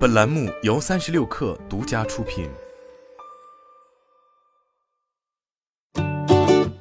本栏目由三十六氪独家出品。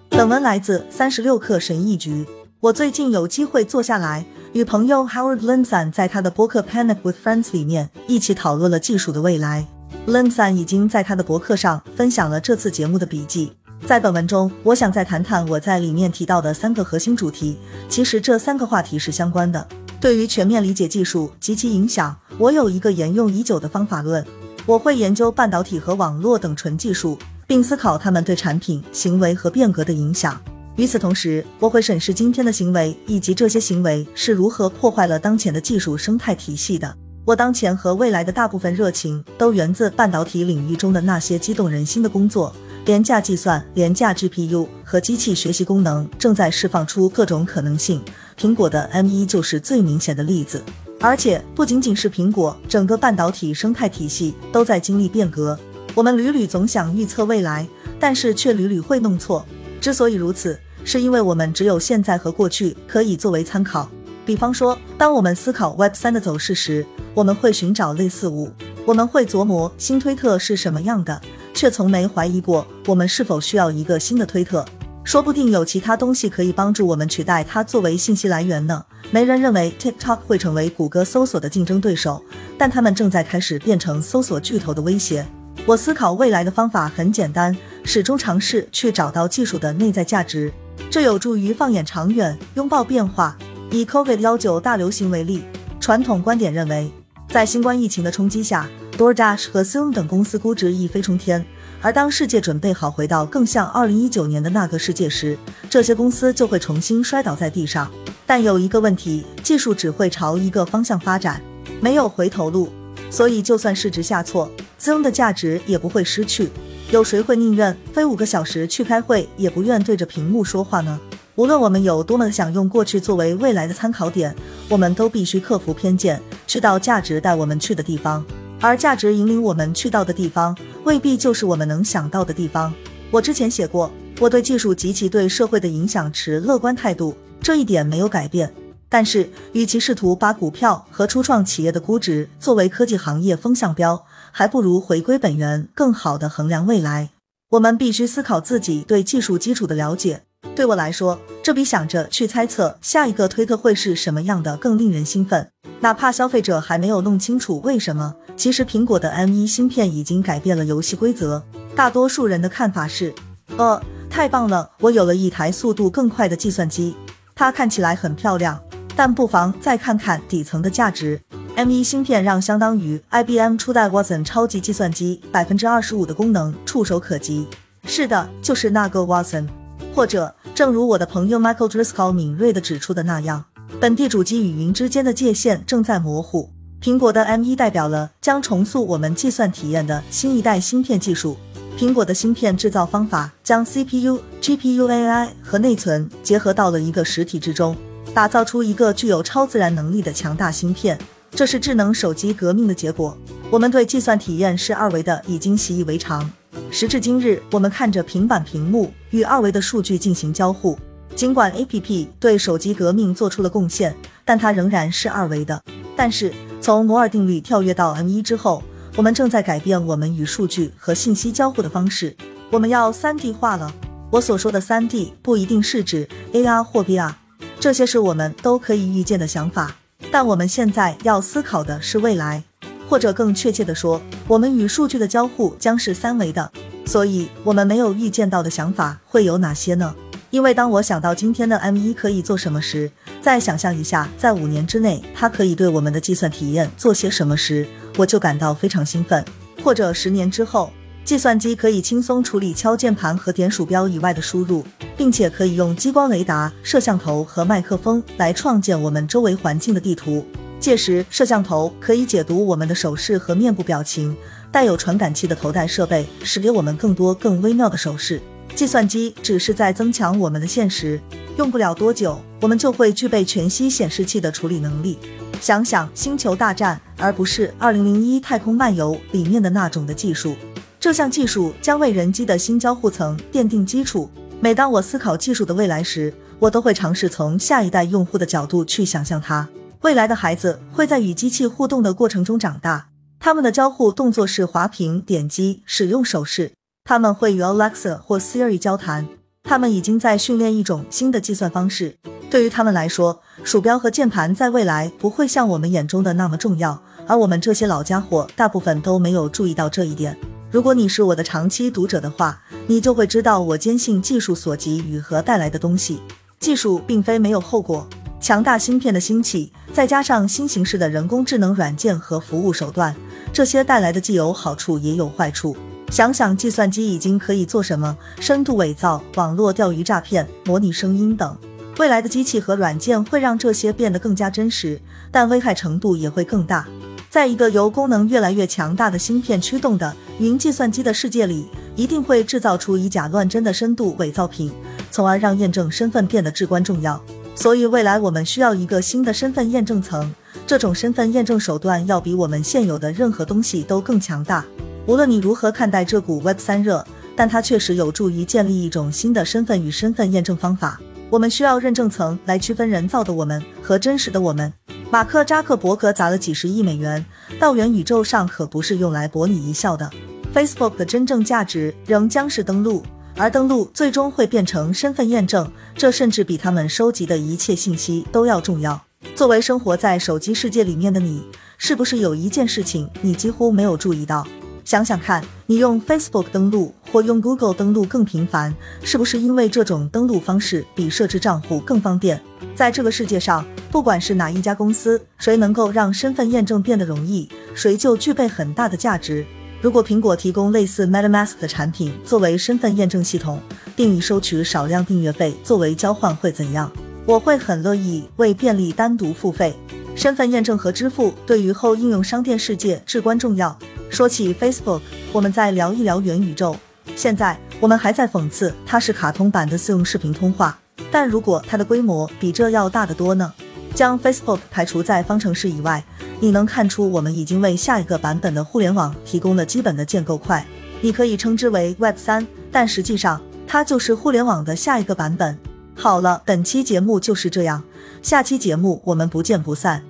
本文来自三十六氪神译局。我最近有机会坐下来，与朋友 Howard Linson 在他的博客 Panic with Friends 里面一起讨论了技术的未来。Linson 已经在他的博客上分享了这次节目的笔记。在本文中，我想再谈谈我在里面提到的三个核心主题。其实这三个话题是相关的。对于全面理解技术及其影响，我有一个沿用已久的方法论。我会研究半导体和网络等纯技术，并思考它们对产品、行为和变革的影响。与此同时，我会审视今天的行为以及这些行为是如何破坏了当前的技术生态体系的。我当前和未来的大部分热情都源自半导体领域中的那些激动人心的工作。廉价计算、廉价 GPU 和机器学习功能正在释放出各种可能性。苹果的 M1 就是最明显的例子。而且不仅仅是苹果，整个半导体生态体系都在经历变革。我们屡屡总想预测未来，但是却屡屡会弄错。之所以如此，是因为我们只有现在和过去可以作为参考。比方说，当我们思考 Web 三的走势时，我们会寻找类似物，我们会琢磨新推特是什么样的。却从没怀疑过我们是否需要一个新的推特，说不定有其他东西可以帮助我们取代它作为信息来源呢。没人认为 TikTok 会成为谷歌搜索的竞争对手，但他们正在开始变成搜索巨头的威胁。我思考未来的方法很简单，始终尝试去找到技术的内在价值，这有助于放眼长远，拥抱变化。以 COVID 幺九大流行为例，传统观点认为，在新冠疫情的冲击下。DoorDash 和 Zoom 等公司估值一飞冲天，而当世界准备好回到更像2019年的那个世界时，这些公司就会重新摔倒在地上。但有一个问题，技术只会朝一个方向发展，没有回头路。所以就算市值下挫，Zoom 的价值也不会失去。有谁会宁愿飞五个小时去开会，也不愿对着屏幕说话呢？无论我们有多么想用过去作为未来的参考点，我们都必须克服偏见，去到价值带我们去的地方。而价值引领我们去到的地方，未必就是我们能想到的地方。我之前写过，我对技术及其对社会的影响持乐观态度，这一点没有改变。但是，与其试图把股票和初创企业的估值作为科技行业风向标，还不如回归本源，更好的衡量未来。我们必须思考自己对技术基础的了解。对我来说，这比想着去猜测下一个推特会是什么样的更令人兴奋。哪怕消费者还没有弄清楚为什么，其实苹果的 M1 芯片已经改变了游戏规则。大多数人的看法是：呃，太棒了，我有了一台速度更快的计算机，它看起来很漂亮。但不妨再看看底层的价值。M1 芯片让相当于 IBM 初代 Watson 超级计算机百分之二十五的功能触手可及。是的，就是那个 Watson。或者，正如我的朋友 Michael Driscoll 敏锐地指出的那样。本地主机与云之间的界限正在模糊。苹果的 M1 代表了将重塑我们计算体验的新一代芯片技术。苹果的芯片制造方法将 CPU、GPU、AI 和内存结合到了一个实体之中，打造出一个具有超自然能力的强大芯片。这是智能手机革命的结果。我们对计算体验是二维的已经习以为常。时至今日，我们看着平板屏幕与二维的数据进行交互。尽管 A P P 对手机革命做出了贡献，但它仍然是二维的。但是从摩尔定律跳跃到 M 一之后，我们正在改变我们与数据和信息交互的方式。我们要三 D 化了。我所说的三 D 不一定是指 A R 或 V R，这些是我们都可以预见的想法。但我们现在要思考的是未来，或者更确切的说，我们与数据的交互将是三维的。所以，我们没有预见到的想法会有哪些呢？因为当我想到今天的 M1 可以做什么时，再想象一下在五年之内它可以对我们的计算体验做些什么时，我就感到非常兴奋。或者十年之后，计算机可以轻松处理敲键盘和点鼠标以外的输入，并且可以用激光雷达、摄像头和麦克风来创建我们周围环境的地图。届时，摄像头可以解读我们的手势和面部表情，带有传感器的头戴设备使给我们更多更微妙的手势。计算机只是在增强我们的现实，用不了多久，我们就会具备全息显示器的处理能力。想想《星球大战》，而不是《二零零一太空漫游》里面的那种的技术。这项技术将为人机的新交互层奠定基础。每当我思考技术的未来时，我都会尝试从下一代用户的角度去想象它。未来的孩子会在与机器互动的过程中长大，他们的交互动作是滑屏、点击、使用手势。他们会与 Alexa 或 Siri 交谈。他们已经在训练一种新的计算方式。对于他们来说，鼠标和键盘在未来不会像我们眼中的那么重要。而我们这些老家伙大部分都没有注意到这一点。如果你是我的长期读者的话，你就会知道我坚信技术所及与和带来的东西。技术并非没有后果。强大芯片的兴起，再加上新形式的人工智能软件和服务手段，这些带来的既有好处也有坏处。想想计算机已经可以做什么：深度伪造、网络钓鱼诈骗、模拟声音等。未来的机器和软件会让这些变得更加真实，但危害程度也会更大。在一个由功能越来越强大的芯片驱动的云计算机的世界里，一定会制造出以假乱真的深度伪造品，从而让验证身份变得至关重要。所以，未来我们需要一个新的身份验证层，这种身份验证手段要比我们现有的任何东西都更强大。无论你如何看待这股 Web 三热，但它确实有助于建立一种新的身份与身份验证方法。我们需要认证层来区分人造的我们和真实的我们。马克扎克伯格砸了几十亿美元到元宇宙上，可不是用来博你一笑的。Facebook 的真正价值仍将是登录，而登录最终会变成身份验证，这甚至比他们收集的一切信息都要重要。作为生活在手机世界里面的你，是不是有一件事情你几乎没有注意到？想想看，你用 Facebook 登录或用 Google 登录更频繁，是不是因为这种登录方式比设置账户更方便？在这个世界上，不管是哪一家公司，谁能够让身份验证变得容易，谁就具备很大的价值。如果苹果提供类似 MetaMask 的产品作为身份验证系统，并以收取少量订阅费作为交换，会怎样？我会很乐意为便利单独付费。身份验证和支付对于后应用商店世界至关重要。说起 Facebook，我们再聊一聊元宇宙。现在我们还在讽刺它是卡通版的自用视频通话，但如果它的规模比这要大得多呢？将 Facebook 排除在方程式以外，你能看出我们已经为下一个版本的互联网提供了基本的建构块。你可以称之为 Web 三，但实际上它就是互联网的下一个版本。好了，本期节目就是这样，下期节目我们不见不散。